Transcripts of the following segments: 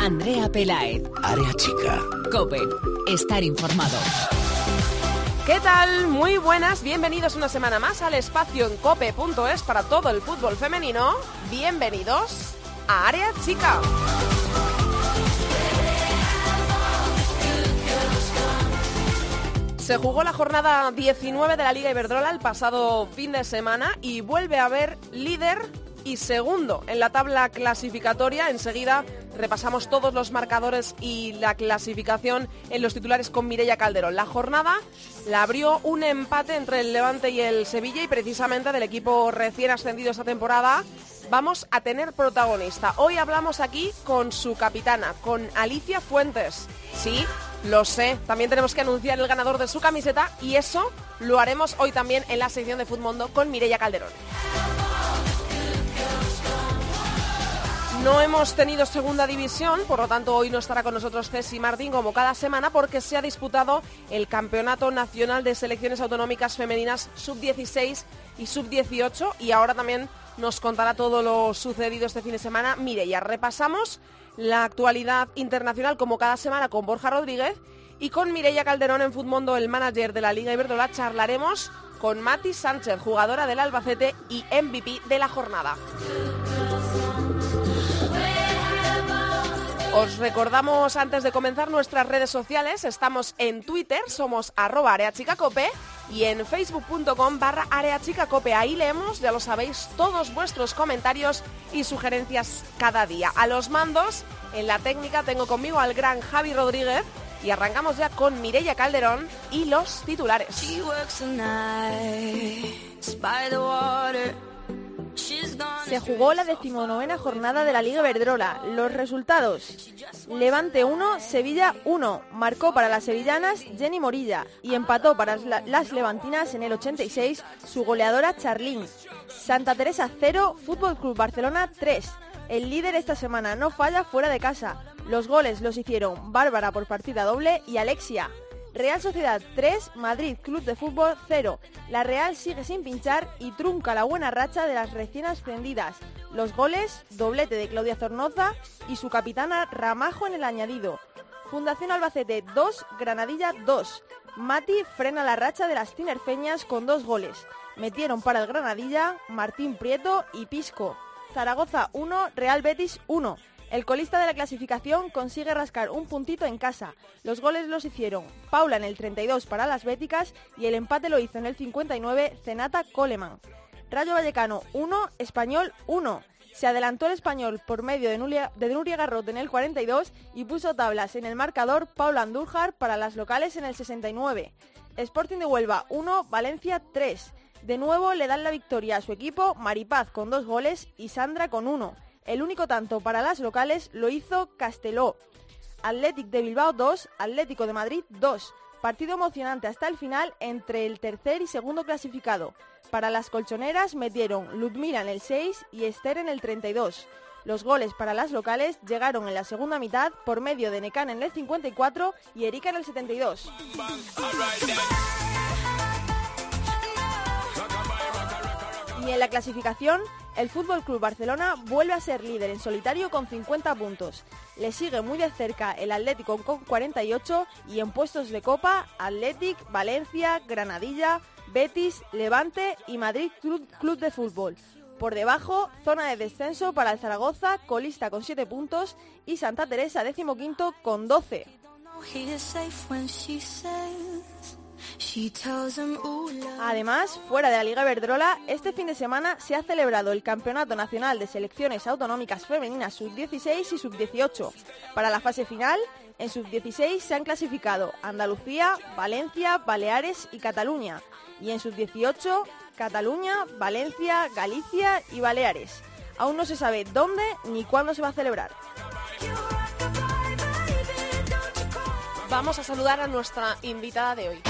Andrea Pelaez. Área chica. Cope. Estar informado. ¿Qué tal? Muy buenas, bienvenidos una semana más al espacio en cope.es para todo el fútbol femenino. Bienvenidos a Área Chica. Se jugó la jornada 19 de la Liga Iberdrola el pasado fin de semana y vuelve a haber líder y segundo en la tabla clasificatoria. Enseguida repasamos todos los marcadores y la clasificación en los titulares con Mireia Calderón. La jornada la abrió un empate entre el Levante y el Sevilla y precisamente del equipo recién ascendido esta temporada vamos a tener protagonista. Hoy hablamos aquí con su capitana, con Alicia Fuentes. Sí, lo sé, también tenemos que anunciar el ganador de su camiseta y eso lo haremos hoy también en la sección de Futmundo con Mireia Calderón. No hemos tenido segunda división, por lo tanto hoy no estará con nosotros Ceci Martín como cada semana porque se ha disputado el Campeonato Nacional de Selecciones Autonómicas Femeninas Sub-16 y Sub-18 y ahora también nos contará todo lo sucedido este fin de semana. Mire, ya repasamos la actualidad internacional como cada semana con Borja Rodríguez y con Mireia Calderón en Futmundo, el manager de la Liga Iberdrola, charlaremos con Mati Sánchez, jugadora del Albacete y MVP de la jornada. Os recordamos antes de comenzar nuestras redes sociales, estamos en Twitter, somos arroba areachicacope y en facebook.com barra areachicacope. Ahí leemos, ya lo sabéis, todos vuestros comentarios y sugerencias cada día. A los mandos, en la técnica tengo conmigo al gran Javi Rodríguez y arrancamos ya con Mireia Calderón y los titulares. Se jugó la decimonovena jornada de la Liga Verdrola. Los resultados: Levante 1, Sevilla 1. Marcó para las sevillanas Jenny Morilla y empató para las levantinas en el 86 su goleadora Charlín. Santa Teresa 0, Fútbol Club Barcelona 3. El líder esta semana no falla fuera de casa. Los goles los hicieron Bárbara por partida doble y Alexia. Real Sociedad 3, Madrid Club de Fútbol 0. La Real sigue sin pinchar y trunca la buena racha de las recién ascendidas. Los goles, doblete de Claudia Zornoza y su capitana Ramajo en el añadido. Fundación Albacete 2, Granadilla 2. Mati frena la racha de las tinerfeñas con dos goles. Metieron para el Granadilla Martín Prieto y Pisco. Zaragoza 1, Real Betis 1. El colista de la clasificación consigue rascar un puntito en casa. Los goles los hicieron Paula en el 32 para las béticas y el empate lo hizo en el 59 Zenata Coleman. Rayo Vallecano 1, Español 1. Se adelantó el español por medio de Nuria, de Garrot en el 42 y puso tablas en el marcador Paula Andújar para las locales en el 69. Sporting de Huelva 1, Valencia 3. De nuevo le dan la victoria a su equipo Maripaz con dos goles y Sandra con uno. El único tanto para las locales lo hizo Casteló. Athletic de Bilbao 2, Atlético de Madrid 2. Partido emocionante hasta el final entre el tercer y segundo clasificado. Para las colchoneras metieron Ludmila en el 6 y Esther en el 32. Los goles para las locales llegaron en la segunda mitad por medio de Necan en el 54 y Erika en el 72. Y en la clasificación, el Fútbol Club Barcelona vuelve a ser líder en solitario con 50 puntos. Le sigue muy de cerca el Atlético con 48 y en puestos de Copa, Athletic, Valencia, Granadilla, Betis, Levante y Madrid Club, de Fútbol. Por debajo, zona de descenso para el Zaragoza, colista con 7 puntos y Santa Teresa, decimoquinto, con 12. Además, fuera de la Liga Verdrola, este fin de semana se ha celebrado el Campeonato Nacional de Selecciones Autonómicas Femeninas Sub-16 y Sub-18. Para la fase final, en Sub-16 se han clasificado Andalucía, Valencia, Baleares y Cataluña. Y en Sub-18, Cataluña, Valencia, Galicia y Baleares. Aún no se sabe dónde ni cuándo se va a celebrar. Vamos a saludar a nuestra invitada de hoy.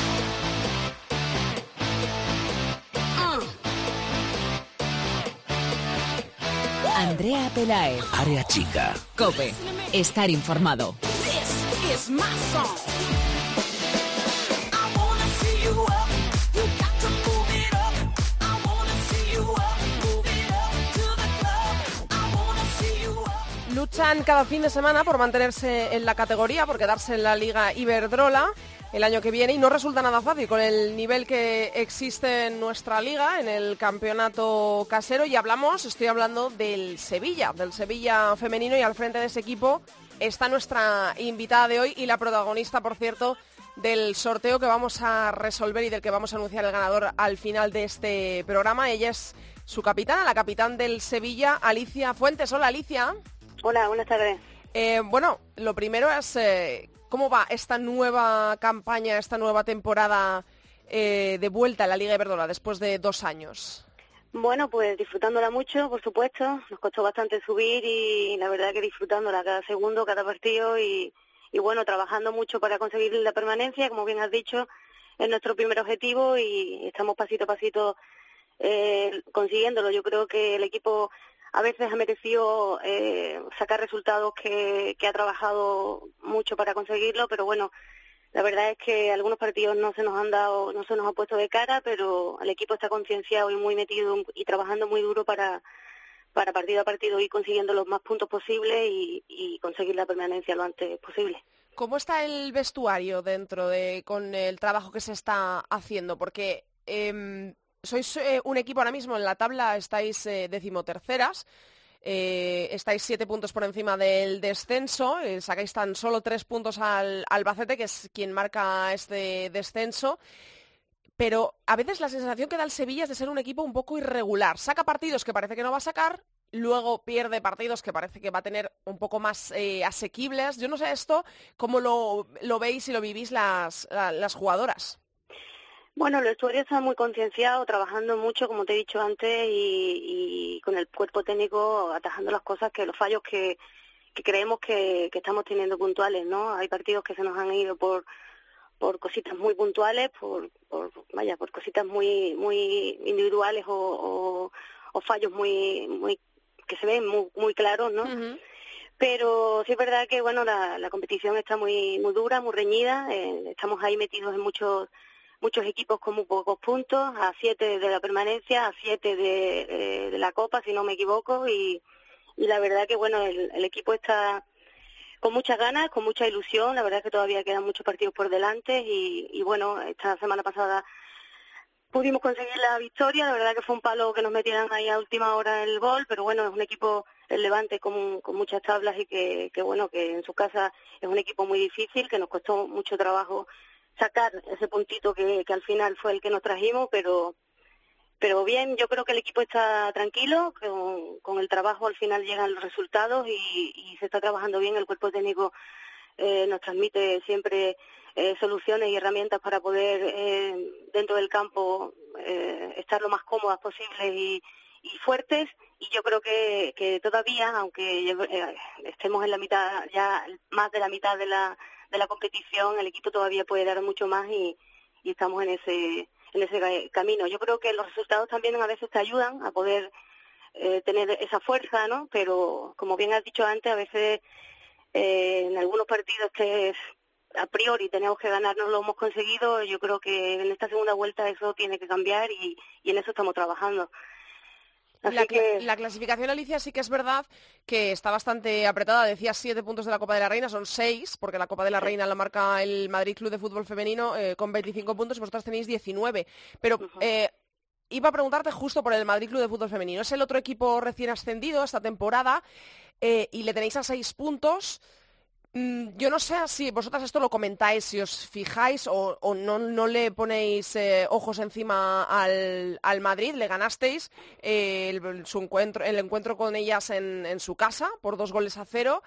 Andrea Pelaez. Área chica. Cope. Estar informado. Luchan cada fin de semana por mantenerse en la categoría, por quedarse en la Liga Iberdrola el año que viene y no resulta nada fácil con el nivel que existe en nuestra liga, en el campeonato casero y hablamos, estoy hablando del Sevilla, del Sevilla femenino y al frente de ese equipo está nuestra invitada de hoy y la protagonista, por cierto, del sorteo que vamos a resolver y del que vamos a anunciar el ganador al final de este programa. Ella es su capitana, la capitán del Sevilla, Alicia Fuentes. Hola, Alicia. Hola, buenas tardes. Eh, bueno, lo primero es eh, cómo va esta nueva campaña, esta nueva temporada eh, de vuelta a la Liga Iberdrola después de dos años. Bueno, pues disfrutándola mucho, por supuesto. Nos costó bastante subir y la verdad que disfrutándola cada segundo, cada partido y, y bueno, trabajando mucho para conseguir la permanencia, como bien has dicho, es nuestro primer objetivo y estamos pasito a pasito eh, consiguiéndolo. Yo creo que el equipo a veces ha merecido eh, sacar resultados que, ha trabajado mucho para conseguirlo, pero bueno, la verdad es que algunos partidos no se nos han dado, no se nos ha puesto de cara, pero el equipo está concienciado y muy metido y trabajando muy duro para, partido a partido ir consiguiendo los más puntos posibles y, y conseguir la permanencia lo antes posible. ¿Cómo está el vestuario dentro de con el trabajo que se está haciendo? Porque eh, sois eh, un equipo ahora mismo en la tabla, estáis eh, decimoterceras. Eh, estáis siete puntos por encima del descenso, sacáis tan solo tres puntos al Albacete, que es quien marca este descenso. Pero a veces la sensación que da el Sevilla es de ser un equipo un poco irregular. Saca partidos que parece que no va a sacar, luego pierde partidos que parece que va a tener un poco más asequibles. Yo no sé esto, cómo lo, veis y lo vivís las jugadoras. Bueno, el vestuario está muy concienciado, trabajando mucho, como te he dicho antes, y, con el cuerpo técnico atajando las cosas, que los fallos que, creemos que, estamos teniendo puntuales, ¿no? Hay partidos que se nos han ido por por cositas muy puntuales, por, por vaya, por cositas muy muy individuales o, o, fallos muy muy que se ven muy, muy claros, ¿no? Pero sí es verdad que bueno la, la competición está muy muy dura, muy reñida, eh, estamos ahí metidos en muchos muchos equipos con muy pocos puntos, a siete de la permanencia, a siete de, eh, la Copa, si no me equivoco, y, la verdad que bueno, el, el, equipo está con muchas ganas, con mucha ilusión, la verdad que todavía quedan muchos partidos por delante y, y bueno, esta semana pasada pudimos conseguir la victoria, la verdad que fue un palo que nos metieran ahí a última hora el gol, pero bueno, es un equipo, el Levante, con, con muchas tablas y que, que bueno, que en su casa es un equipo muy difícil, que nos costó mucho trabajo sacar ese puntito que, que al final fue el que nos trajimos, pero pero bien, yo creo que el equipo está tranquilo, con, con el trabajo al final llegan los resultados y, y se está trabajando bien, el cuerpo técnico eh, nos transmite siempre eh, soluciones y herramientas para poder eh, dentro del campo eh, estar lo más cómodas posibles y, y fuertes. Y yo creo que, que todavía, aunque eh, estemos en la mitad, ya más de la mitad de la de la competición, el equipo todavía puede dar mucho más y, estamos en ese, en ese camino. Yo creo que los resultados también a veces te ayudan a poder eh, tener esa fuerza, ¿no? Pero como bien has dicho antes, a veces eh, en algunos partidos que a priori tenemos que ganar no lo hemos conseguido. Yo creo que en esta segunda vuelta eso tiene que cambiar y en eso estamos trabajando. La, clasificación, Alicia, sí que es verdad que está bastante apretada. Decías siete puntos de la Copa de la Reina, son seis, porque la Copa de la Reina la marca el Madrid Club de Fútbol Femenino eh, con 25 puntos y vosotras tenéis 19. Pero eh, iba a preguntarte justo por el Madrid Club de Fútbol Femenino. Es el otro equipo recién ascendido esta temporada eh, y le tenéis a seis puntos. Mm, yo no sé si vosotras esto lo comentáis, si os fijáis o, no, no, le ponéis eh, ojos encima al, al, Madrid. Le ganasteis eh, el, su encuentro, el encuentro con ellas en, en, su casa por dos goles a cero.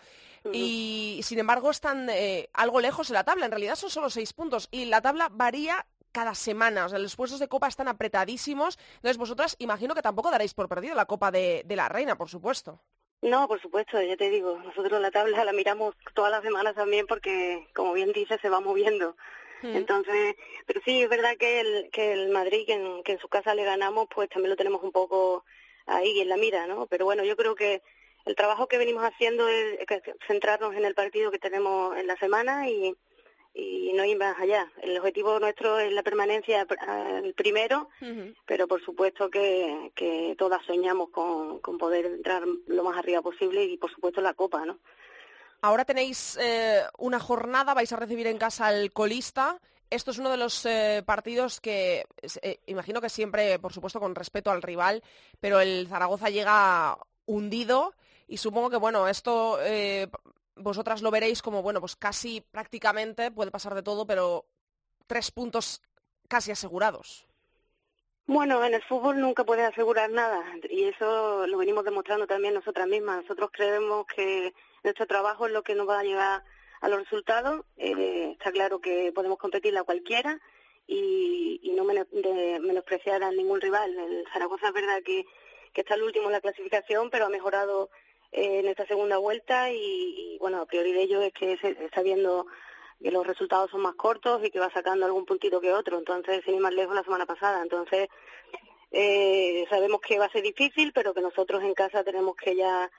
Y sin embargo están eh, algo lejos en la tabla. En realidad son solo seis puntos. Y la tabla varía cada semana. O sea, los puestos de Copa están apretadísimos. Entonces vosotras imagino que tampoco daréis por perdido la Copa de, de la Reina, por supuesto. No, por supuesto, ya te digo, nosotros la tabla la miramos todas las semanas también porque, como bien dice, se va moviendo. Mm. Entonces, pero sí, es verdad que el, que el Madrid, que en, que en su casa le ganamos, pues también lo tenemos un poco ahí en la mira, ¿no? Pero bueno, yo creo que el trabajo que venimos haciendo es centrarnos en el partido que tenemos en la semana y, y no ir más allá. El objetivo nuestro es la permanencia el primero, pero por supuesto que, que todas soñamos con, con, poder entrar lo más arriba posible y por supuesto la Copa, ¿no? Ahora tenéis eh, una jornada, vais a recibir en casa al colista. Esto es uno de los eh, partidos que eh, imagino que siempre, por supuesto, con respeto al rival, pero el Zaragoza llega hundido y supongo que bueno, esto vosotras lo veréis como, bueno, pues casi prácticamente puede pasar de todo, pero tres puntos casi asegurados. Bueno, en el fútbol nunca puedes asegurar nada y eso lo venimos demostrando también nosotras mismas. Nosotros creemos que nuestro trabajo es lo que nos va a llevar a los resultados. Eh, está claro que podemos competir a cualquiera y, no menospreciar a ningún rival. El Zaragoza es verdad que, que está el último en la clasificación, pero ha mejorado en esta segunda vuelta y, bueno, a priori de ello es que se está viendo que los resultados son más cortos y que va sacando algún puntito que otro, entonces sin ir más lejos la semana pasada, entonces eh, sabemos que va a ser difícil, pero que nosotros en casa tenemos que ya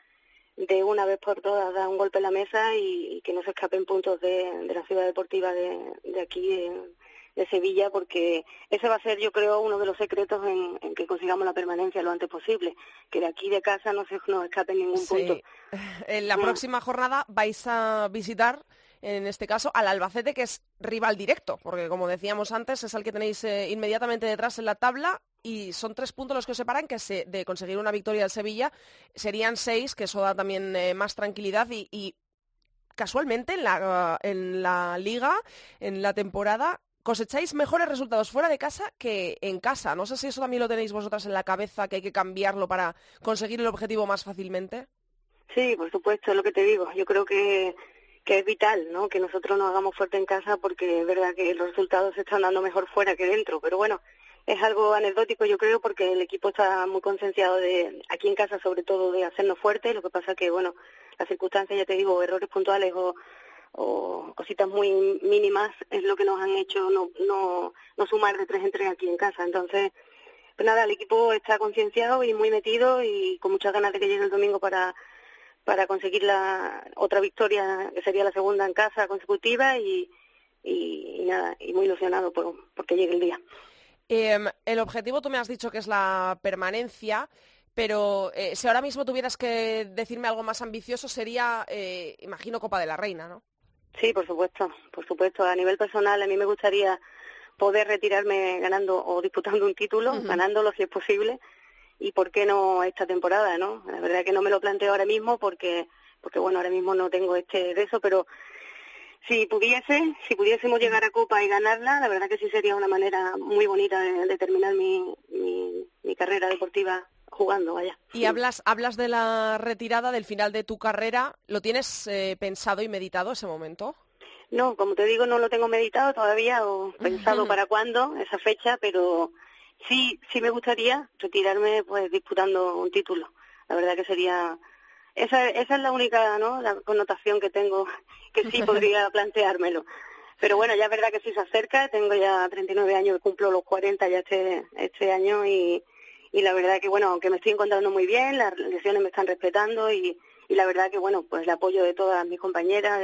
de una vez por todas dar un golpe en la mesa y, que no se escapen puntos de, la ciudad deportiva de, de aquí, de Sevilla porque ese va a ser yo creo uno de los secretos en, que consigamos la permanencia lo antes posible que de aquí de casa no se nos escape ningún punto en la mm. próxima jornada vais a visitar en este caso al Albacete que es rival directo porque como decíamos antes es el que tenéis eh, inmediatamente detrás en la tabla y son tres puntos los que os separan que se, de conseguir una victoria del Sevilla serían seis que eso da también eh, más tranquilidad y, casualmente en la, en la liga, en la temporada, cosecháis mejores resultados fuera de casa que en casa. No sé si eso también lo tenéis vosotras en la cabeza, que hay que cambiarlo para conseguir el objetivo más fácilmente. Sí, por supuesto, es lo que te digo. Yo creo que, es vital, ¿no? Que nosotros nos hagamos fuerte en casa porque es verdad que los resultados se están dando mejor fuera que dentro. Pero bueno, es algo anecdótico, yo creo, porque el equipo está muy concienciado de, aquí en casa sobre todo, de hacernos fuertes. Lo que pasa que, bueno, las circunstancias, ya te digo, errores puntuales o o cositas muy mínimas es lo que nos han hecho no, no, no sumar de tres en tres aquí en casa. Entonces, pues nada, el equipo está concienciado y muy metido y con muchas ganas de que llegue el domingo para, para conseguir la otra victoria, que sería la segunda en casa consecutiva y, y, nada, y muy ilusionado por, porque llegue el día. Em, el objetivo tú me has dicho que es la permanencia pero eh, si ahora mismo tuvieras que decirme algo más ambicioso sería, eh, imagino, Copa de la Reina, ¿no? Sí, por supuesto, por supuesto. A nivel personal, a mí me gustaría poder retirarme ganando o disputando un título, ganándolo si es posible, y por qué no esta temporada, ¿no? La verdad que no me lo planteo ahora mismo porque, porque bueno, ahora mismo no tengo este de eso, pero si pudiese, si pudiésemos llegar a Copa y ganarla, la verdad que sí sería una manera muy bonita de, terminar mi, mi carrera deportiva jugando, vaya. Y hablas, hablas de la retirada, del final de tu carrera. ¿Lo tienes eh, pensado y meditado ese momento? No, como te digo, no lo tengo meditado todavía o pensado para cuándo, esa fecha, pero sí, sí me gustaría retirarme pues disputando un título. La verdad que sería esa, esa es la única ¿no? la connotación que tengo que sí podría planteármelo. Pero bueno, ya es verdad que sí se acerca, tengo ya 39 años, cumplo los 40 ya este, este año y, y la verdad que bueno, aunque me estoy encontrando muy bien, las lesiones me están respetando y, y la verdad que bueno, pues el apoyo de todas mis compañeras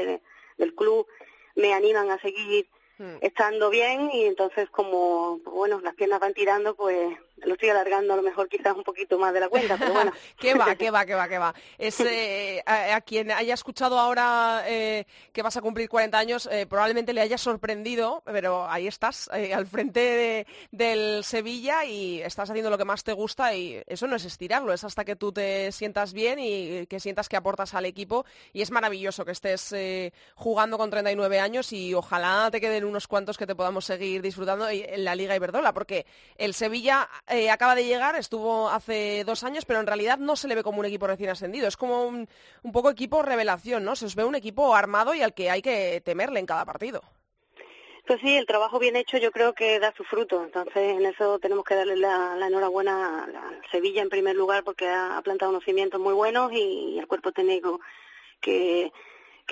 del club me animan a seguir hmm. estando bien y entonces como bueno las piernas van tirando pues lo estoy alargando a lo mejor quizás un poquito más de la cuenta, pero bueno. ¿Qué va, qué va, qué va, qué va? Es, eh, a, quien haya escuchado ahora eh, que vas a cumplir 40 años, eh, probablemente le haya sorprendido, pero ahí estás, al frente del Sevilla y estás haciendo lo que más te gusta y eso no es estirarlo, es hasta que tú te sientas bien y que sientas que aportas al equipo y es maravilloso que estés jugando con 39 años y ojalá te queden unos cuantos que te podamos seguir disfrutando en la Liga Iberdrola, porque el Sevilla eh, acaba de llegar, estuvo hace dos años, pero en realidad no se le ve como un equipo recién ascendido. Es como un, poco equipo revelación, ¿no? Se os ve un equipo armado y al que hay que temerle en cada partido. Pues sí, el trabajo bien hecho yo creo que da su fruto. Entonces, en eso tenemos que darle la, enhorabuena a Sevilla en primer lugar porque ha, plantado unos cimientos muy buenos y, al cuerpo técnico que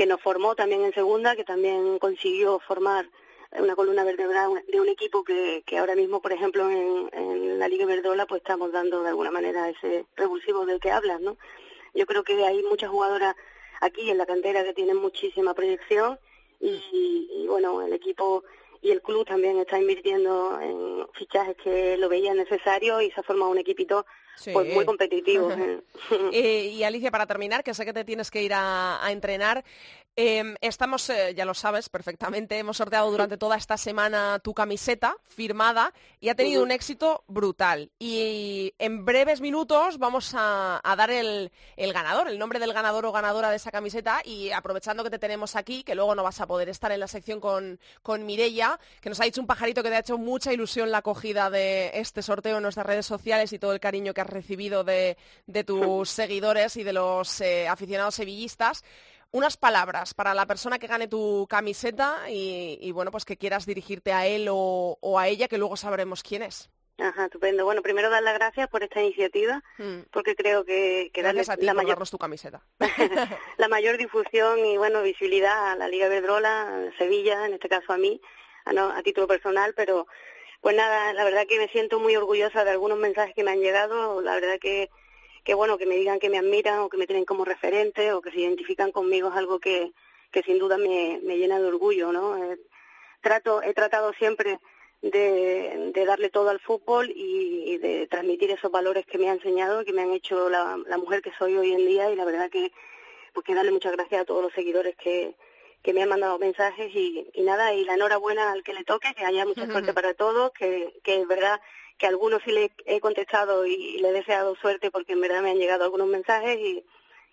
nos formó también en segunda, que también consiguió formar una columna vertebral de un equipo que, que ahora mismo, por ejemplo, en, en la Liga Verdola, pues estamos dando de alguna manera ese revulsivo del que hablas, ¿no? Yo creo que hay muchas jugadoras aquí en la cantera que tienen muchísima proyección y, bueno, el equipo y el club también está invirtiendo en fichajes que lo veían necesario y se ha formado un equipito pues muy competitivo. Eh, y Alicia, para terminar, que sé que te tienes que ir a entrenar, Em, estamos, eh, ya lo sabes perfectamente, hemos sorteado durante toda esta semana tu camiseta firmada y ha tenido un éxito brutal. Y en breves minutos vamos a, dar el, ganador, el nombre del ganador o ganadora de esa camiseta y aprovechando que te tenemos aquí, que luego no vas a poder estar en la sección con, con Mirella, que nos ha dicho un pajarito que te ha hecho mucha ilusión la acogida de este sorteo en nuestras redes sociales y todo el cariño que has recibido de, tus seguidores y de los eh, aficionados sevillistas unas palabras para la persona que gane tu camiseta y, bueno, pues que quieras dirigirte a él o, a ella, que luego sabremos quién es. Ajá, estupendo. Bueno, primero dar las gracias por esta iniciativa, mm. porque creo que, que darle la mayor tu camiseta. la mayor difusión y bueno visibilidad a la Liga Verdrola, a Sevilla, en este caso a mí, a, no, a título personal, pero pues nada, la verdad que me siento muy orgullosa de algunos mensajes que me han llegado. La verdad que que bueno, que me digan que me admiran o que me tienen como referente o que se identifican conmigo es algo que, que sin duda me, me llena de orgullo, ¿no? Eh, trato, he tratado siempre de, de, darle todo al fútbol y, de transmitir esos valores que me ha enseñado, que me han hecho la, la mujer que soy hoy en día y la verdad que, pues que darle muchas gracias a todos los seguidores que, que me han mandado mensajes y, y nada, y la enhorabuena al que le toque, que haya mucha suerte para todos, que, que es verdad que a algunos sí le he contestado y, le he deseado suerte porque en verdad me han llegado algunos mensajes y,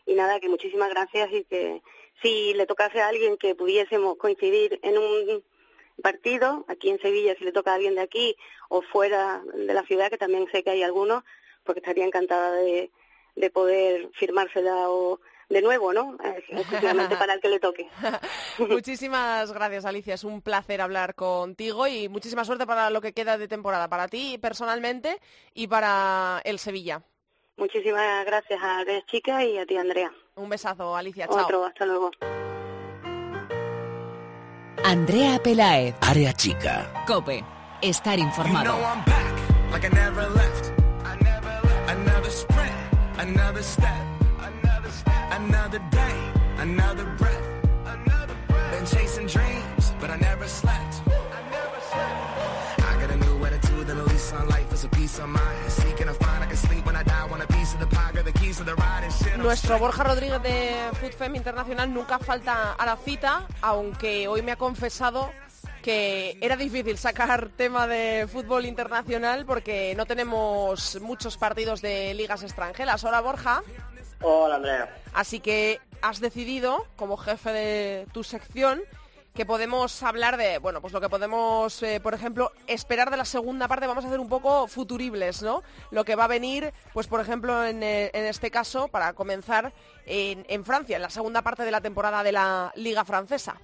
y nada, que muchísimas gracias y que si le tocase a alguien que pudiésemos coincidir en un partido, aquí en Sevilla, si le toca a alguien de aquí o fuera de la ciudad, que también sé que hay algunos, porque estaría encantada de, de poder firmársela o de nuevo, ¿no? Exclusivamente para el que le toque. Muchísimas gracias, Alicia. Es un placer hablar contigo y muchísima suerte para lo que queda de temporada, para ti personalmente y para el Sevilla. Muchísimas gracias a Andrés Chica y a ti, Andrea. Un besazo, Alicia. Chao. Otro, hasta luego. Andrea Pelaez. Área Chica. Cope. Estar informado. another day, another breath, another breath. Been chasing dreams, but I never slept. I never slept. I got a new attitude and a lease on life is a piece of mind. Seeking a find I can sleep when I die, want a piece of the pie, got the keys to the ride and shit. Nuestro Borja Rodríguez de FoodFem Internacional nunca falta a la cita, aunque hoy me ha confesado que era difícil sacar tema de fútbol internacional porque no tenemos muchos partidos de ligas extranjeras. Hola Borja. Hola, Andrea. Así que has decidido, como jefe de tu sección, que podemos hablar de, bueno, pues lo que podemos, eh, por ejemplo, esperar de la segunda parte, vamos a hacer un poco futuribles, ¿no? Lo que va a venir, pues por ejemplo, en, eh, este caso, para comenzar, en, Francia, en la segunda parte de la temporada de la Liga Francesa.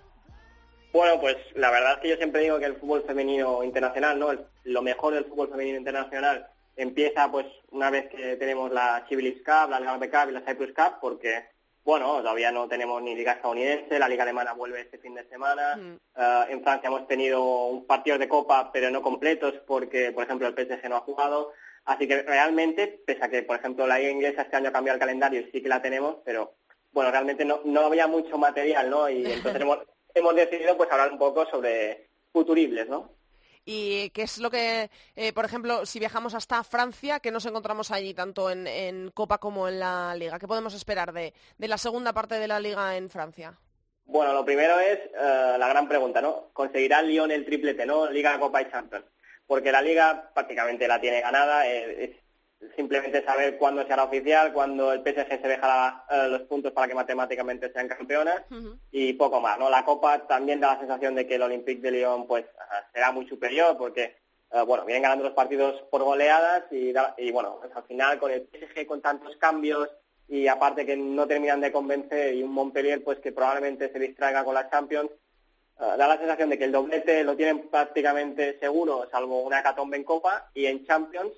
Bueno, pues la verdad es que yo siempre digo que el fútbol femenino internacional, ¿no? lo mejor del fútbol femenino internacional empieza pues una vez que tenemos la Civilis Cup, la Liga Cup y la Cyprus Cup, porque bueno, todavía no tenemos ni liga estadounidense, la liga alemana vuelve este fin de semana, mm. eh, en Francia hemos tenido un partido de copa pero no completos porque por ejemplo el PSG no ha jugado, así que realmente, pese a que por ejemplo la liga inglesa este año ha cambiado el calendario, sí que la tenemos, pero bueno, realmente no, no había mucho material, ¿no? Y entonces hemos, hemos decidido pues hablar un poco sobre futuribles, ¿no? Y qué es lo que, eh, por ejemplo, si viajamos hasta Francia, que nos encontramos allí tanto en, Copa como en la Liga. ¿Qué podemos esperar de, la segunda parte de la Liga en Francia? Bueno, lo primero es eh, la gran pregunta, ¿no? ¿Conseguirá Lyon el triplete, no? Liga, Copa y Champions. Porque la Liga prácticamente la tiene ganada. Eh, simplemente saber cuándo se hará oficial, cuándo el PSG se dejará eh, los puntos para que matemáticamente sean campeonas y poco más. ¿no? La Copa también da la sensación de que el Olympique de Lyon pues será muy superior porque eh, bueno vienen ganando los partidos por goleadas y, y bueno pues, al final con el PSG con tantos cambios y aparte que no terminan de convencer y un Montpellier pues que probablemente se distraiga con la Champions eh, da la sensación de que el doblete lo tienen prácticamente seguro salvo una hecatombe en Copa y en Champions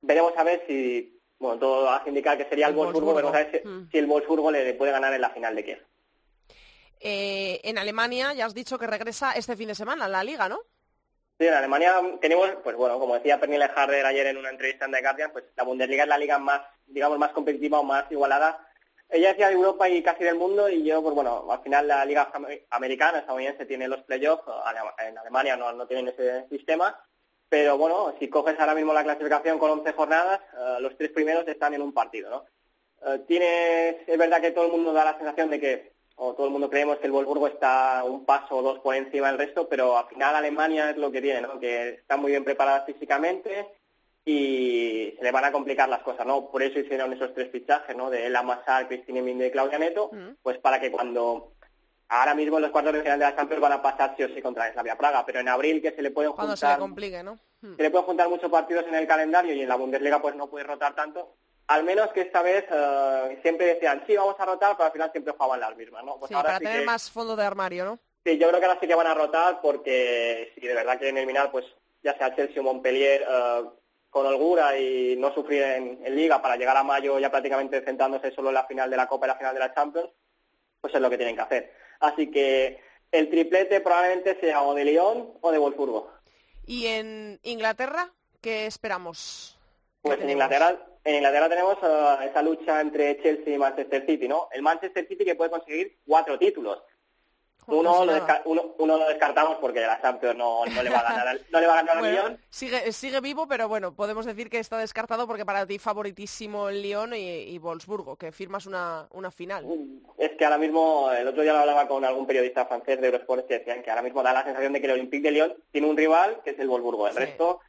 veremos a ver si, bueno, todo hace indicar que sería el, Wolfsburgo, veremos a ver mm. si, el Wolfsburgo le puede ganar en la final de Kiev. Eh, en Alemania ya has dicho que regresa este fin de semana la liga, ¿no? Sí, en Alemania tenemos, pues bueno, como decía Pernille Harder ayer en una entrevista en The Guardian, pues la Bundesliga es la liga más, digamos, más competitiva o más igualada ella decía de Europa y casi del mundo y yo, pues bueno, al final la liga americana, estadounidense, tiene los playoffs, en Alemania no, no tienen ese sistema, pero bueno, si coges ahora mismo la clasificación con 11 jornadas, eh, los tres primeros están en un partido, ¿no? Eh, es verdad que todo el mundo da la sensación de que, o todo el mundo creemos que el Wolfsburgo está un paso o dos por encima del resto, pero al final Alemania es lo que tiene, ¿no? Que está muy bien preparada físicamente, y se le van a complicar las cosas, ¿no? Por eso hicieron esos tres fichajes, ¿no? De Ella Massar, Cristina Minde y Claudia Neto, pues para que cuando ahora mismo en los cuartos de final de la Champions van a pasar sí o sí contra Slavia Praga, pero en abril que se le pueden juntar... se le complique, ¿no? Mm. Se le pueden juntar muchos partidos en el calendario y en la Bundesliga pues no puede rotar tanto, al menos que esta vez eh, siempre decían, sí, vamos a rotar, pero al final siempre jugaban las mismas, ¿no? Pues sí, para tener más fondo de armario, ¿no? Sí, yo creo que ahora sí que van a rotar porque si de verdad quieren eliminar, pues ya sea Chelsea o Montpellier, eh, con holgura y no sufrir en, Liga para llegar a mayo ya prácticamente centrándose solo en la final de la Copa y la final de la Champions, pues es lo que tienen que hacer. Así que el triplete probablemente sea o de Lyon o de Wolfsburgo. ¿Y en Inglaterra qué esperamos? Pues en Inglaterra, en Inglaterra tenemos uh, esa lucha entre Chelsea y Manchester City, ¿no? El Manchester City que puede conseguir cuatro títulos. Uno lo, uno, lo, descartamos porque la Champions no, no, le va a ganar, no le va a ganar al Lyon. Sigue, sigue vivo, pero bueno, podemos decir que está descartado porque para ti favoritísimo el Lyon y, y Wolfsburgo, que firmas una, una final. Es que ahora mismo, el otro día lo hablaba con algún periodista francés de Eurosport que decían que ahora mismo da la sensación de que el Olympique de Lyon tiene un rival que es el Wolfsburgo. El resto,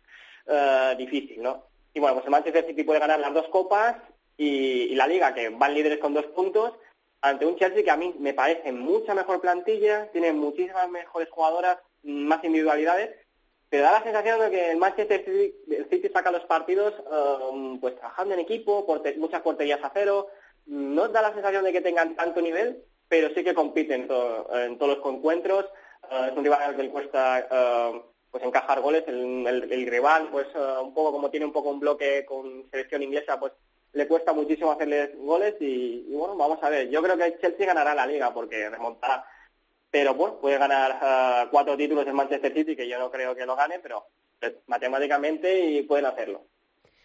uh, difícil, ¿no? Y bueno, pues el Manchester City puede ganar las dos copas y, y la Liga, que van líderes con dos puntos, ante un Chelsea que a mí me parece mucha mejor plantilla, tiene muchísimas mejores jugadoras, más individualidades, pero da la sensación de que el Manchester City, saca los partidos um, pues trabajando en equipo, muchas porterías a cero, no da la sensación de que tengan tanto nivel, pero sí que compiten en todos los encuentros, uh, es un rival al que le cuesta uh, pues encajar goles, el, rival pues uh, un poco como tiene un poco un bloque con selección inglesa, pues le cuesta muchísimo hacerles goles y, bueno, vamos a ver. Yo creo que Chelsea ganará la liga porque remontará. Pero bueno, puede ganar ah, cuatro títulos en Manchester City, que yo no creo que lo gane, pero matemáticamente y pueden hacerlo.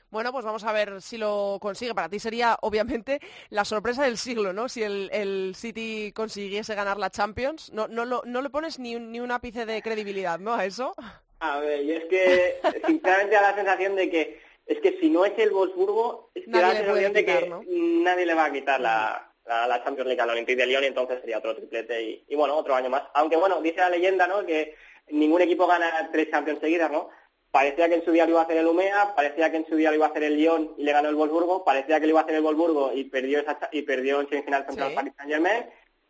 Bueno, pues vamos a ver si lo consigue. Para ti sería, obviamente, la sorpresa del siglo, ¿no? Si el, City consiguiese ganar la Champions. No, no, lo, no le pones ni un, ni un ápice de credibilidad, ¿no? A eso. A ver, y es que, sinceramente, da la sensación de que es que si no es el Wolfsburgo, es que nadie, le, que nadie le va a quitar la, la, Champions League al Olympique de Lyon y entonces sería otro triplete y, y, bueno, otro año más. Aunque bueno, dice la leyenda, ¿no? Que ningún equipo gana tres Champions seguidas, ¿no? Parecía que en su día lo iba a hacer el Umea, parecía que en su día lo iba a hacer el Lyon y le ganó el Wolfsburgo, parecía que lo iba a hacer el Wolfsburgo y perdió esa, y perdió en semifinal contra el Paris Saint Germain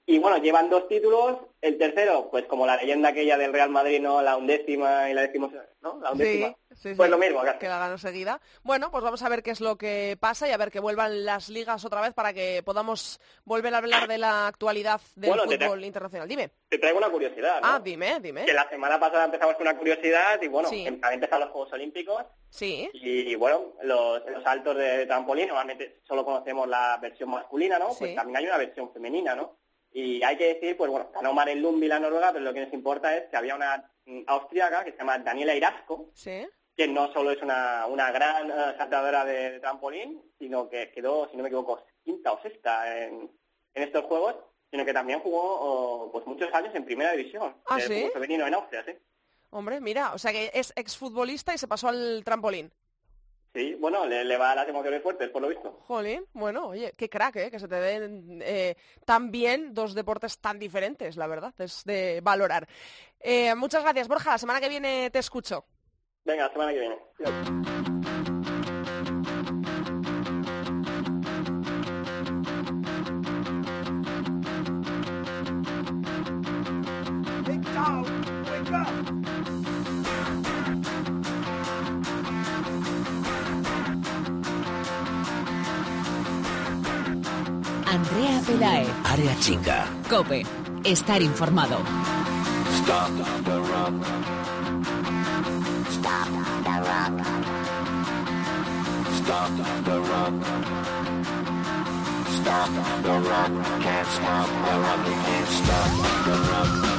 y bueno, llevan dos títulos. El tercero, pues como la leyenda aquella del Real Madrid, ¿no? La undécima y la décima, ¿no? La undécima. Sí, pues lo mismo. Que la ganó seguida. Bueno, pues vamos a ver qué es lo que pasa y a ver que vuelvan las ligas otra vez para que podamos volver a hablar de la actualidad del fútbol internacional. Dime. Te traigo una curiosidad, ¿no? Ah, dime, dime. Que la semana pasada empezamos con una curiosidad y bueno, sí. empezaron los Juegos Olímpicos. Sí. Y bueno, los, los saltos de trampolín, normalmente solo conocemos la versión masculina, ¿no? Pues también hay una versión femenina, ¿no? Y hay que decir, pues bueno, ganó Maren Lumbi la Noruega, pero lo que nos importa es que había una mm, austriaca que se llama Daniela Irasco, que no solo es una, una gran eh, saltadora de, trampolín, sino que quedó, si no me equivoco, quinta o sexta en, estos juegos, sino que también jugó pues muchos años en primera división. ¿Ah, sí? femenino en Austria, sí. Hombre, mira, o sea que es exfutbolista y se pasó al trampolín. Sí, bueno, le, va a las emociones fuertes, por lo visto. Jolín, bueno, oye, qué crack, ¿eh? Que se te den eh, tan bien dos deportes tan diferentes, la verdad, es de valorar. Eh, muchas gracias, Borja. La semana que viene te escucho. Venga, la semana que viene. Pelae. Área chica. Cope. Estar informado. Stop the rock. Stop the rock. Stop the rock. Stop the rock. Can't stop the rock. Can't stop the rock.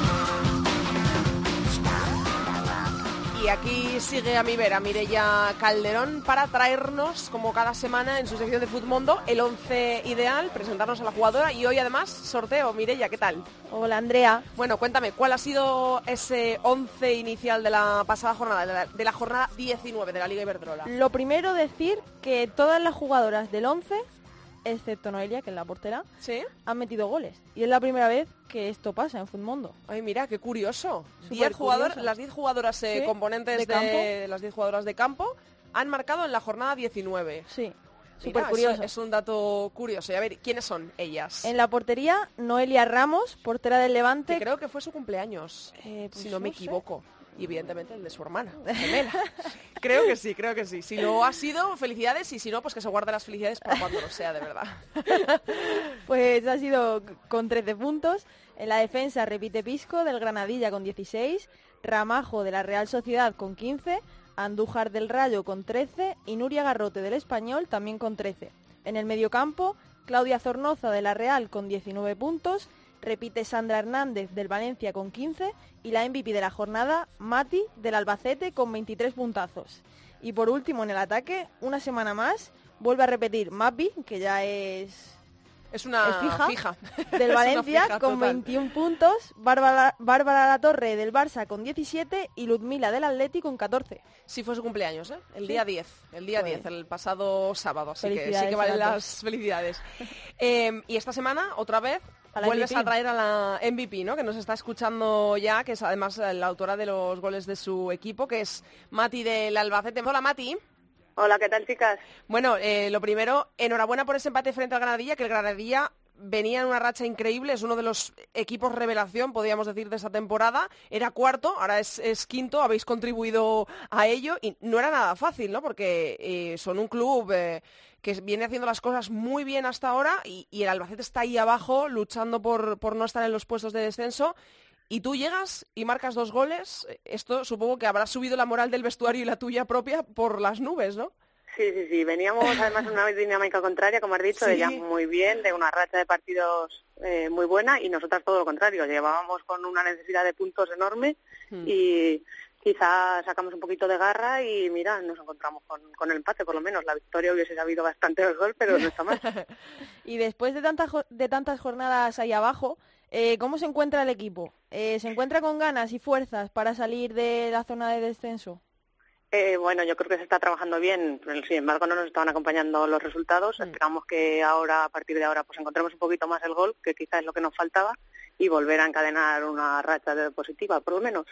Y aquí sigue a mi vera Mireya Calderón para traernos, como cada semana en su sección de Futmundo, el 11 ideal, presentarnos a la jugadora y hoy además sorteo. Mireya, ¿qué tal? Hola Andrea. Bueno, cuéntame, ¿cuál ha sido ese 11 inicial de la pasada jornada, de la, de la jornada 19 de la Liga Iberdrola? Lo primero decir que todas las jugadoras del 11, excepto Noelia, que es la portera, ¿Sí? han metido goles. Y es la primera vez que esto pasa en Futmundo. Ay, mira, qué curioso. Diez jugador- las 10 jugadoras eh, Sí, componentes de de, las 10 jugadoras de campo han marcado en la jornada 19. Sí, súper curioso. Es un dato curioso. Y a ver, ¿quiénes son ellas? En la portería, Noelia Ramos, portera del Que Levante. creo que fue su cumpleaños, Eh, pues si no me sé. equivoco. Y evidentemente el de su hermana, gemela. creo que sí, creo que sí. Si lo ha sido, felicidades. Y si no, pues que se guarde las felicidades para cuando lo sea, de verdad. Pues ha sido con 13 puntos. En la defensa repite Pisco del Granadilla con 16, Ramajo de la Real Sociedad con 15, Andújar del Rayo con 13 y Nuria Garrote del Español también con 13. En el mediocampo, Claudia Zornoza de la Real con 19 puntos, repite Sandra Hernández del Valencia con 15 y la MVP de la jornada, Mati del Albacete con 23 puntazos. Y por último en el ataque, una semana más, vuelve a repetir Mapi, que ya es Es una ¿Es fija? del Valencia fija con total. 21 puntos, Bárbara, Bárbara La Torre del Barça con 17 y Ludmila del Atleti con 14. Sí fue su cumpleaños, ¿eh? El Sí. día 10, el día Pues- 10, el pasado sábado, así que sí que valen las las felicidades. Eh, y esta semana, otra vez, A la vuelves MVP. a traer a la MVP, ¿no? Que nos está escuchando ya, que es además la autora de los goles de su equipo, que es Mati del Albacete. Hola, Mati. Hola, ¿qué tal, chicas? Bueno, eh, lo primero, enhorabuena por ese empate frente al Granadilla, que el Granadilla venía en una racha increíble, es uno de los equipos revelación, podríamos decir, de esta temporada. Era cuarto, ahora es, quinto, habéis contribuido a ello y no era nada fácil, ¿no? Porque eh, son un club eh, que viene haciendo las cosas muy bien hasta ahora y, y el Albacete está ahí abajo luchando por, por no estar en los puestos de descenso. Y tú llegas y marcas dos goles. Esto supongo que habrá subido la moral del vestuario y la tuya propia por las nubes, ¿no? Sí, sí, sí. Veníamos además en una dinámica contraria, como has dicho, Sí. ella muy bien, de una racha de partidos eh, muy buena y nosotras todo lo contrario. Llevábamos con una necesidad de puntos enorme Hmm. y quizá sacamos un poquito de garra y mira, nos encontramos con, con el empate por lo menos. La victoria hubiese sabido bastante el gol, pero no está mal. Y después de tantas, de tantas jornadas ahí abajo, eh, ¿cómo se encuentra el equipo? Eh, ¿Se encuentra con ganas y fuerzas para salir de la zona de descenso? Eh, bueno, yo creo que se está trabajando bien, pero sin embargo no nos estaban acompañando los resultados. Mm. Esperamos que ahora, a partir de ahora, pues encontremos un poquito más el gol, que quizás es lo que nos faltaba, y volver a encadenar una racha de positiva, por lo menos.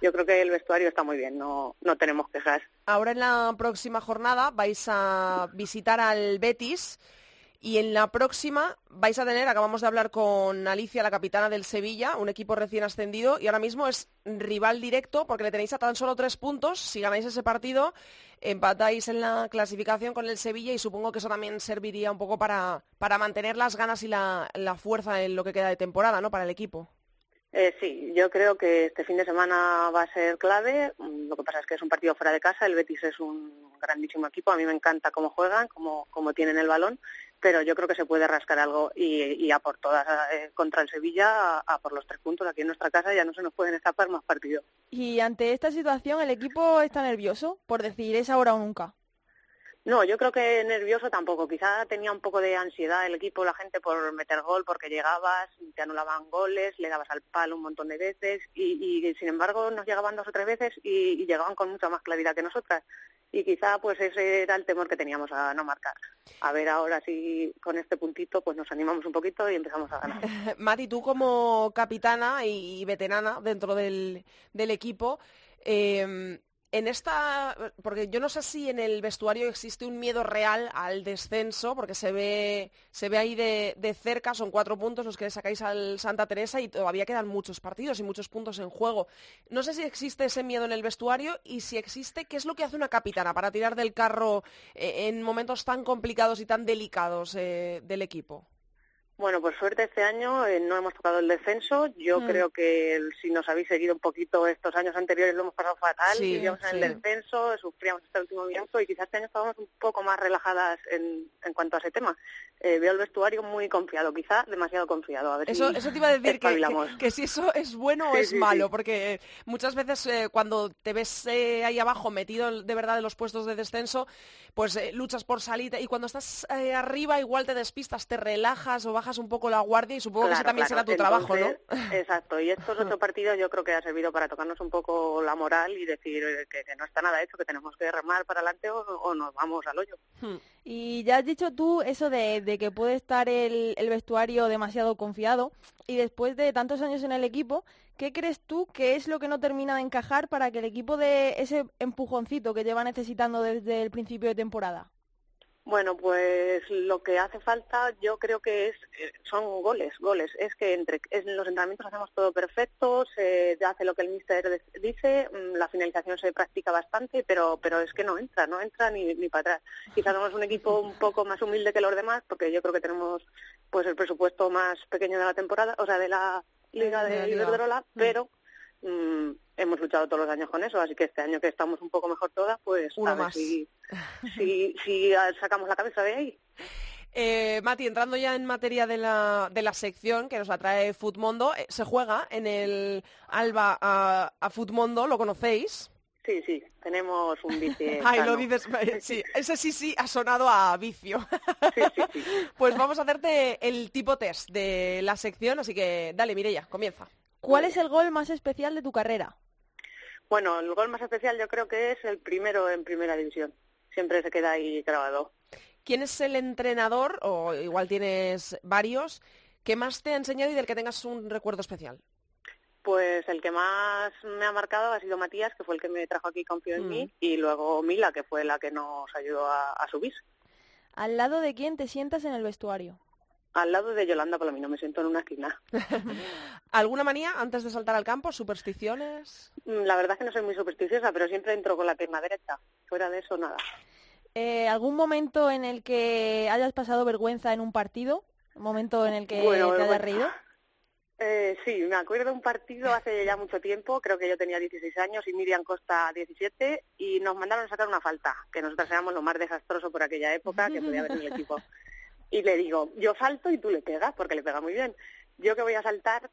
Yo creo que el vestuario está muy bien, no, no tenemos quejas. Ahora en la próxima jornada vais a visitar al Betis y en la próxima vais a tener, acabamos de hablar con Alicia, la capitana del Sevilla, un equipo recién ascendido y ahora mismo es rival directo porque le tenéis a tan solo tres puntos. Si ganáis ese partido, empatáis en la clasificación con el Sevilla y supongo que eso también serviría un poco para, para mantener las ganas y la, la fuerza en lo que queda de temporada, ¿no? Para el equipo. Eh, sí, yo creo que este fin de semana va a ser clave. Mm, Lo que pasa es que es un partido fuera de casa. El Betis es un grandísimo equipo. A mí me encanta cómo juegan, cómo, cómo tienen el balón, pero yo creo que se puede rascar algo y, y a por todas eh, contra el Sevilla, a, a por los tres puntos aquí en nuestra casa. Ya no se nos pueden escapar más partidos. Y ante esta situación, ¿el equipo está nervioso? Por decir, es ahora o nunca. No, yo creo que nervioso tampoco. Quizá tenía un poco de ansiedad el equipo, la gente por meter gol, porque llegabas, te anulaban goles, le dabas al palo un montón de veces y, y, sin embargo nos llegaban dos o tres veces y, llegaban con mucha más claridad que nosotras. Y quizá pues ese era el temor que teníamos a no marcar. A ver ahora si con este puntito pues nos animamos un poquito y empezamos a ganar. Mati, tú como capitana y veterana dentro del, del equipo, eh, en esta, porque yo no sé si en el vestuario existe un miedo real al descenso, porque se ve, se ve ahí de, cerca, son cuatro puntos los que sacáis al Santa Teresa y todavía quedan muchos partidos y muchos puntos en juego. No sé si existe ese miedo en el vestuario y si existe, ¿qué es lo que hace una capitana para tirar del carro eh, en momentos tan complicados y tan delicados eh, del equipo? Bueno, por suerte este año eh, no hemos tocado el descenso. Yo Mm. creo que el- si nos habéis seguido un poquito estos años anteriores lo hemos pasado fatal. Sí, Vivíamos en el descenso, sufríamos este último minuto y quizás este año estábamos un poco más relajadas en, en cuanto a ese tema. Eh, veo el vestuario muy confiado, quizá demasiado confiado. A ver Eso, si eso te iba a decir que, que, que si eso es bueno o Sí, es malo, porque muchas veces eh, cuando te ves eh, ahí abajo metido de verdad en los puestos de descenso, pues eh, luchas por salir y cuando estás eh, arriba igual te despistas, te relajas o bajas un poco la guardia y supongo que ese también claro. será tu trabajo, ¿no? Exacto, y estos ocho partidos yo creo que ha servido para tocarnos un poco la moral y decir eh, que, que no está nada hecho, que tenemos que remar para adelante o, o nos vamos al hoyo. Hmm. Y ya has dicho tú eso de, de que puede estar el, el vestuario demasiado confiado y después de tantos años en el equipo, ¿qué crees tú que es lo que no termina de encajar para que el equipo dé ese empujoncito que lleva necesitando desde el principio de temporada? Bueno, pues lo que hace falta yo creo que es eh, son goles, goles. Es que entre en los entrenamientos hacemos todo perfecto, se hace lo que el míster dice, mm, la finalización se practica bastante, pero pero es que no entra, no entra ni, ni para atrás. Quizás somos un equipo un poco más humilde que los demás, porque yo creo que tenemos pues el presupuesto más pequeño de la temporada, o sea, de la liga De. Iberdrola, Mm. pero mm, hemos luchado todos los años con eso, así que este año que estamos un poco mejor todas, pues Uno a ver más. si, si, si sacamos la cabeza de ahí. Eh, Mati, entrando ya en materia de la, de la sección que nos la trae Futmundo, eh, se juega en el Alba a, a Futmundo, ¿lo conocéis? Sí, sí, tenemos un bici. Ay, sano. lo dices, sí, ese sí, sí, ha sonado a vicio. Sí, sí, sí. Pues vamos a hacerte el tipo test de la sección, así que dale, Mireia, comienza. ¿Cuál es el gol más especial de tu carrera? Bueno, el gol más especial yo creo que es el primero en primera división. Siempre se queda ahí grabado. ¿Quién es el entrenador, o igual tienes varios, que más te ha enseñado y del que tengas un recuerdo especial? Pues el que más me ha marcado ha sido Matías, que fue el que me trajo aquí, confió en Mm. mí, y luego Mila, que fue la que nos ayudó a, a subir. ¿Al lado de quién te sientas en el vestuario? Al lado de Yolanda Palomino, me siento en una esquina. ¿Alguna manía antes de saltar al campo? ¿Supersticiones? Mm, La verdad es que no soy muy supersticiosa, pero siempre entro con la pierna derecha. Fuera de eso, nada. Eh, ¿Algún momento en el que hayas pasado vergüenza en un partido? ¿Un momento en el que Bueno, te hayas reído? Eh, sí, me acuerdo de un partido hace ya mucho tiempo, creo que yo tenía 16 años y Miriam Costa 17, y nos mandaron a sacar una falta, que nosotros éramos lo más desastroso por aquella época que podía haber en el equipo. Y le digo, yo salto y tú le pegas, porque le pega muy bien. Yo que voy a saltar,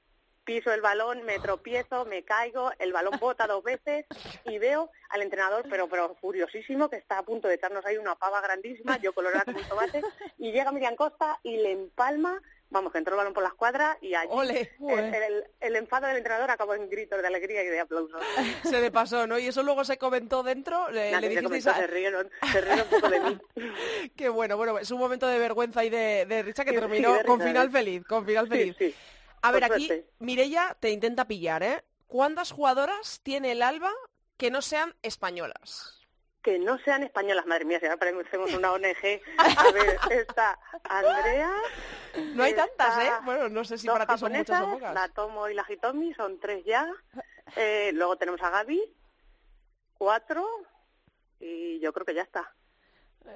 piso el balón, me tropiezo, me caigo, el balón bota dos veces y veo al entrenador, pero pero furiosísimo, que está a punto de echarnos ahí una pava grandísima, yo colorada como un tomate, y llega Miriam Costa y le empalma, vamos, que entró el balón por la escuadra y allí ¡Ole! el, el- el enfado del entrenador acabó en gritos de alegría y de aplausos. Se le pasó, ¿no? Y eso luego se comentó dentro. Le, Nadie le se comentó, a- se rieron, se rieron un poco de mí. Qué bueno, bueno, es un momento de vergüenza y de, de risa que Sí, terminó sí, de con final ¿eh? feliz, con final Sí, feliz. sí. A ver, aquí. Mireia te intenta pillar, ¿eh? ¿Cuántas jugadoras tiene el Alba que no sean españolas? Que no sean españolas, madre mía, si ahora parecemos una ONG. A ver, está Andrea. No hay está tantas, ¿eh? Bueno, no sé si dos para ti son muchas o pocas. La Tomo y la Hitomi, son tres ya. Eh, luego tenemos a Gaby, cuatro. Y yo creo que ya está.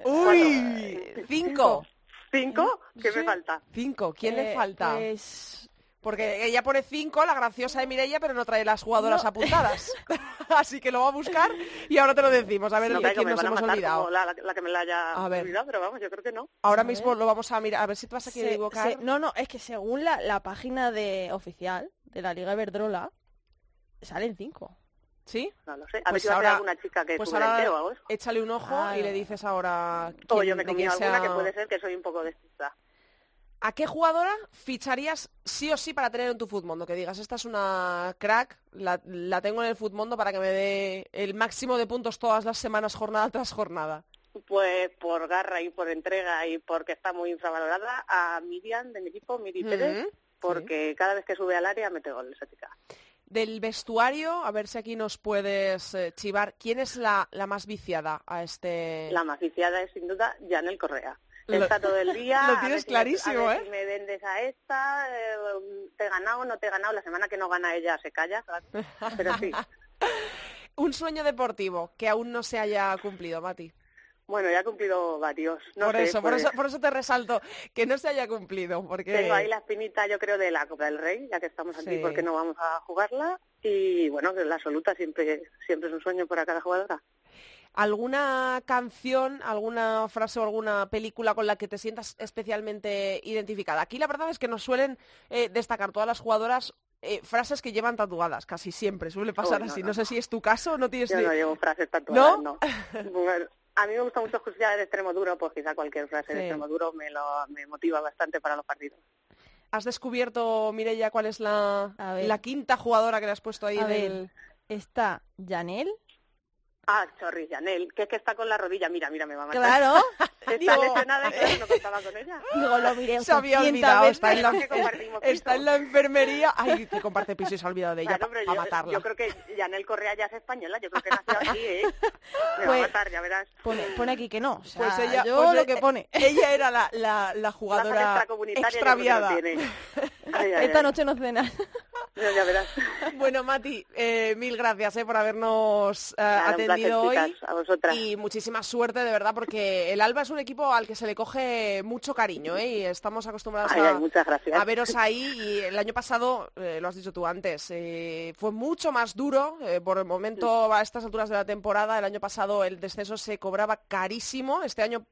¡Uy! Cinco. ¿Cinco? ¿Qué Sí. me falta? Cinco. ¿Quién le Eh, falta? Pues Porque ella pone cinco, la graciosa de Mireia, pero no trae las jugadoras apuntadas. Así que lo va a buscar y ahora te lo decimos. A ver No de quién me nos hemos olvidado. la, la- la que me la haya A ver. olvidado, pero vamos, yo creo que no. Ahora A mismo ver. lo vamos a mirar, a ver si te vas a equivocar. se- no, no, es que según la, la página de oficial de la Liga Iberdrola, salen cinco. ¿Sí? No lo sé. A Pues ver si va a ahora- haber alguna chica que Pues ahora entero o algo. échale un ojo Ah, y le dices ahora O quién- yo me quién alguna sea- que puede ser que soy un poco despista. ¿A qué jugadora ficharías sí o sí para tener en tu Futmundo? Que digas, esta es una crack, la, la tengo en el Futmundo para que me dé el máximo de puntos todas las semanas, jornada tras jornada. Pues por garra y por entrega y porque está muy infravalorada a Miriam de mi equipo, Miri Pérez, porque cada vez que sube al área mete goles esa chica. Del vestuario, a ver si aquí nos puedes eh, chivar, ¿quién es la, la más viciada a este...? La más viciada es sin duda Janel Correa. Está todo el día. lo a ver tienes si me- clarísimo, a ver ¿eh? si me vendes a esta, eh, te he ganado, no te he ganado. La semana que no gana ella se calla, claro. Pero sí. Un sueño deportivo que aún no se haya cumplido, Mati. Bueno, ya he cumplido varios. No por sé, eso, por pues, eso, por eso te resalto que no se haya cumplido, porque Tengo ahí la espinita, yo creo, de la Copa del Rey, ya que estamos aquí Sí. porque no vamos a jugarla. Y bueno, que la absoluta siempre, siempre es un sueño para cada jugadora. ¿Alguna canción, alguna frase o alguna película con la que te sientas especialmente identificada? Aquí la verdad es que nos suelen eh, destacar todas las jugadoras eh, frases que llevan tatuadas, casi siempre, suele pasar Oh, no, así. no, No sé si es tu caso, no tienes Yo ni- no llevo frases tatuadas, ¿No? no. A mí me gusta mucho escuchar el extremo duro, pues quizá cualquier frase Sí. de extremo duro me, lo, me motiva bastante para los partidos. ¿Has descubierto, Mireia, cuál es la, la quinta jugadora que le has puesto ahí A en ver. el... Está Janel. Ah, Chorri, Janel, que es que está con la rodilla, mira, mira, me va a matar. Claro. Está Digo- lesionada y claro, no contaba con ella. Digo, lo miré Se había 800 olvidado, veces. está en, la, está en la enfermería. Ay, que comparte piso y se ha olvidado de ella Claro, para yo, matarla. yo creo que Janel Correa ya es española, yo creo que nació aquí, ¿eh? Me va Pues- a matar, ya verás. Pone, pone aquí que no. O sea, Pues ella, yo pues lo que pone. Ella era la, la, la jugadora extraviada. Ay, ay, Esta ay. noche no cena. Ya, ya verás. Bueno, Mati, eh, mil gracias eh, por habernos eh, Nada, un hoy. chicas, a vosotras. Y muchísima suerte, de verdad, porque el Alba es un equipo al que se le coge mucho cariño, ¿eh? Y estamos acostumbrados Ay, a, veros ahí. Y el año pasado, eh, lo has dicho tú antes, eh, fue mucho más duro. por el momento, a estas alturas de la temporada, el año pasado el descenso se cobraba carísimo. Este año,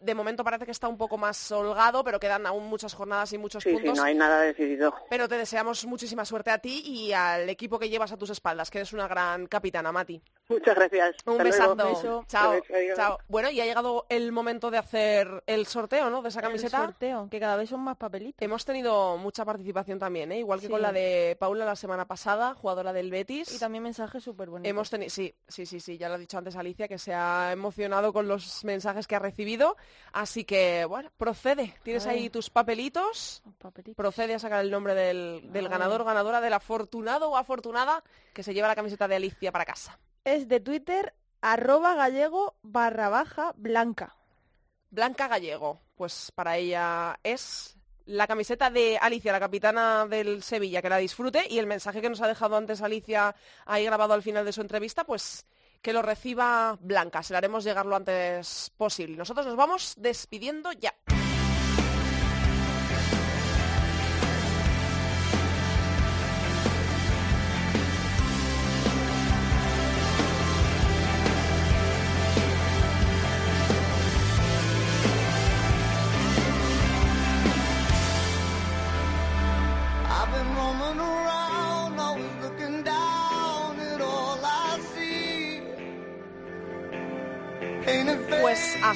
de momento, parece que está un poco más holgado, pero quedan aún muchas jornadas y muchos Sí, sí, puntos. no hay nada decidido. Pero te deseamos muchísima suerte a ti y al equipo que llevas a tus espaldas, que eres una gran capitana, Mati. Muchas gracias. Un Hasta besazo. luego. Beso. Chao. Un. Chao. Bueno, y ha llegado el momento de hacer el sorteo, ¿no? De esa El camiseta. sorteo, que cada vez son más papelitos. Hemos tenido mucha participación también, ¿eh? Igual que con la de Paula la semana pasada, jugadora del Betis. Y también mensajes súper bonitos. Hemos tenido, sí, sí, sí, sí, ya lo ha dicho antes Alicia, que se ha emocionado con los mensajes que ha recibido. Así que, bueno, procede. Tienes ahí tus papelitos. Papelitos. Procede a sacar el nombre del, del ganador ganadora, del afortunado o afortunada que se lleva la camiseta de Alicia para casa. Es de Twitter, arroba gallego barra baja blanca. Blanca Gallego, pues para ella es la camiseta de Alicia, la capitana del Sevilla, que la disfrute y el mensaje que nos ha dejado antes Alicia ahí grabado al final de su entrevista, pues que lo reciba Blanca, se la haremos llegar lo antes posible. Nosotros nos vamos despidiendo ya.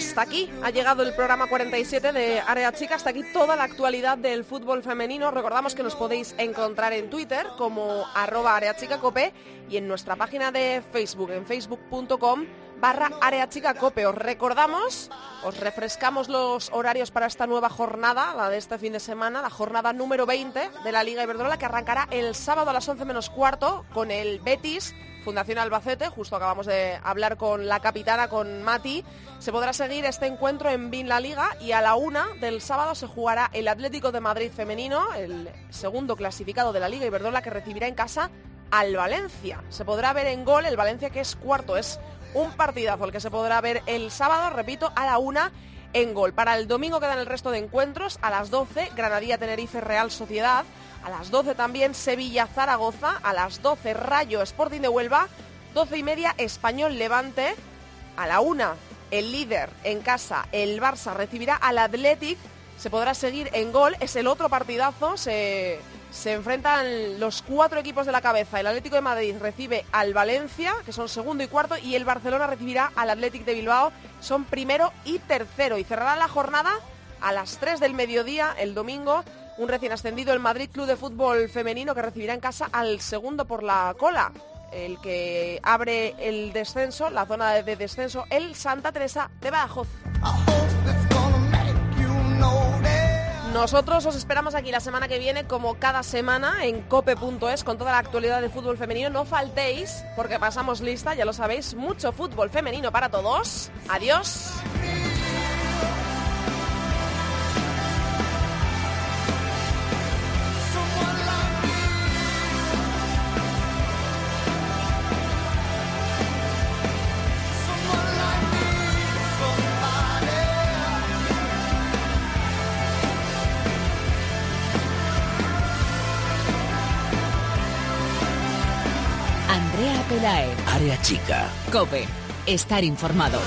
Hasta aquí ha llegado el programa 47 de Área Chica, hasta aquí toda la actualidad del fútbol femenino. Recordamos que nos podéis encontrar en Twitter como arroba areachicacope y en nuestra página de Facebook, en facebook.com barra areachicacope. Os recordamos, os refrescamos los horarios para esta nueva jornada, la de este fin de semana, la jornada número 20 de la Liga Iberdrola, que arrancará el sábado a las 11 menos cuarto con el Betis Fundación Albacete, justo acabamos de hablar con la capitana, con Mati. Se podrá seguir este encuentro en Bin La Liga y a la una del sábado se jugará el Atlético de Madrid femenino, el segundo clasificado de la Liga Iberdrola que recibirá en casa al Valencia. Se podrá ver en gol el Valencia que es cuarto, es un partidazo el que se podrá ver el sábado, repito, a la una en gol. Para el domingo quedan el resto de encuentros, a las 12 Granadilla Tenerife Real Sociedad, a las 12 también Sevilla-Zaragoza, a las 12 Rayo Sporting de Huelva, 12 y media Español Levante, a la 1 el líder en casa, el Barça recibirá al Athletic, se podrá seguir en gol, es el otro partidazo, se, se enfrentan los cuatro equipos de la cabeza, el Atlético de Madrid recibe al Valencia, que son segundo y cuarto, y el Barcelona recibirá al Athletic de Bilbao, son primero y tercero, y cerrará la jornada a las 3 del mediodía el domingo un recién ascendido el Madrid Club de Fútbol Femenino que recibirá en casa al segundo por la cola, el que abre el descenso, la zona de descenso, el Santa Teresa de Badajoz. Nosotros os esperamos aquí la semana que viene, como cada semana, en cope.es, con toda la actualidad de fútbol femenino. No faltéis, porque pasamos lista, ya lo sabéis, mucho fútbol femenino para todos. Adiós. Chica. Cope. Estar informado.